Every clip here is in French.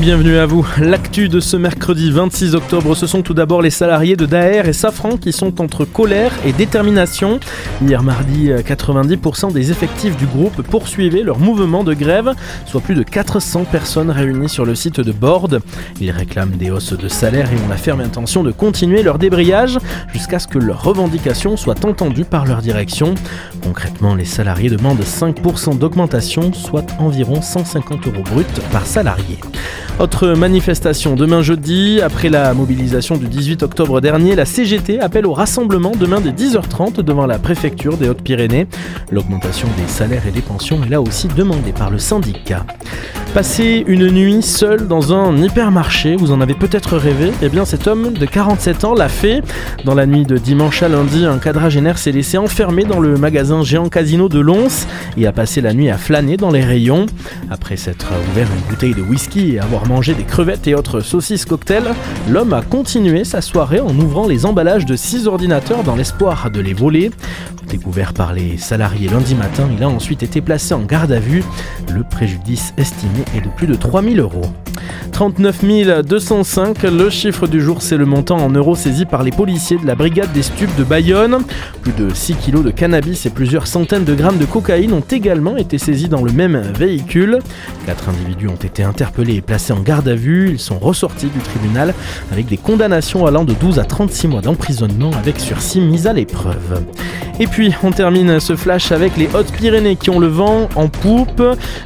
Bienvenue à vous. L'actu de ce mercredi 26 octobre, ce sont tout d'abord les salariés de Daer et Safran qui sont entre colère et détermination. Hier mardi, 90% des effectifs du groupe poursuivaient leur mouvement de grève, soit plus de 400 personnes réunies sur le site de Borde. Ils réclament des hausses de salaire et ont la ferme intention de continuer leur débrayage jusqu'à ce que leurs revendications soient entendues par leur direction. Concrètement, les salariés demandent 5% d'augmentation, soit environ 150 euros bruts par salarié. Autre manifestation demain jeudi, après la mobilisation du 18 octobre dernier, la CGT appelle au rassemblement demain dès 10h30 devant la préfecture des Hautes-Pyrénées. L'augmentation des salaires et des pensions est là aussi demandée par le syndicat. Passer une nuit seul dans un hypermarché, vous en avez peut-être rêvé Eh bien cet homme de 47 ans l'a fait. Dans la nuit de dimanche à lundi, un quadragénaire s'est laissé enfermer dans le magasin géant casino de Lons et a passé la nuit à flâner dans les rayons. Après s'être ouvert une bouteille de whisky et avoir mangé des crevettes et autres saucisses cocktails, l'homme a continué sa soirée en ouvrant les emballages de 6 ordinateurs dans l'espoir de les voler. Découvert par les salariés lundi matin, il a ensuite été placé en garde à vue. Le préjudice estimé est de plus de 3000 euros. 39 205, le chiffre du jour, c'est le montant en euros saisi par les policiers de la brigade des stupes de Bayonne. Plus de 6 kilos de cannabis et plusieurs centaines de grammes de cocaïne ont également été saisis dans le même véhicule. Quatre individus ont été interpellés et placés en garde à vue. Ils sont ressortis du tribunal avec des condamnations allant de 12 à 36 mois d'emprisonnement avec sursis mis à l'épreuve. Et puis, on termine ce flash avec les Hautes-Pyrénées qui ont le vent en poupe.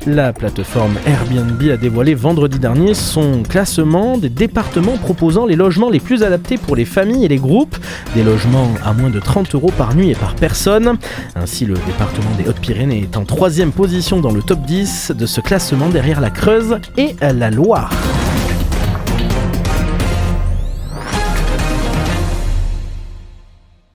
La plateforme Airbnb a dévoilé vendredi dernier son classement des départements proposant les logements les plus adaptés pour les familles et les groupes. Des logements à moins de 30 euros par nuit et par personne. Ainsi, le département des Hautes-Pyrénées est en troisième position dans le top 10 de ce classement derrière la Creuse et la Loire.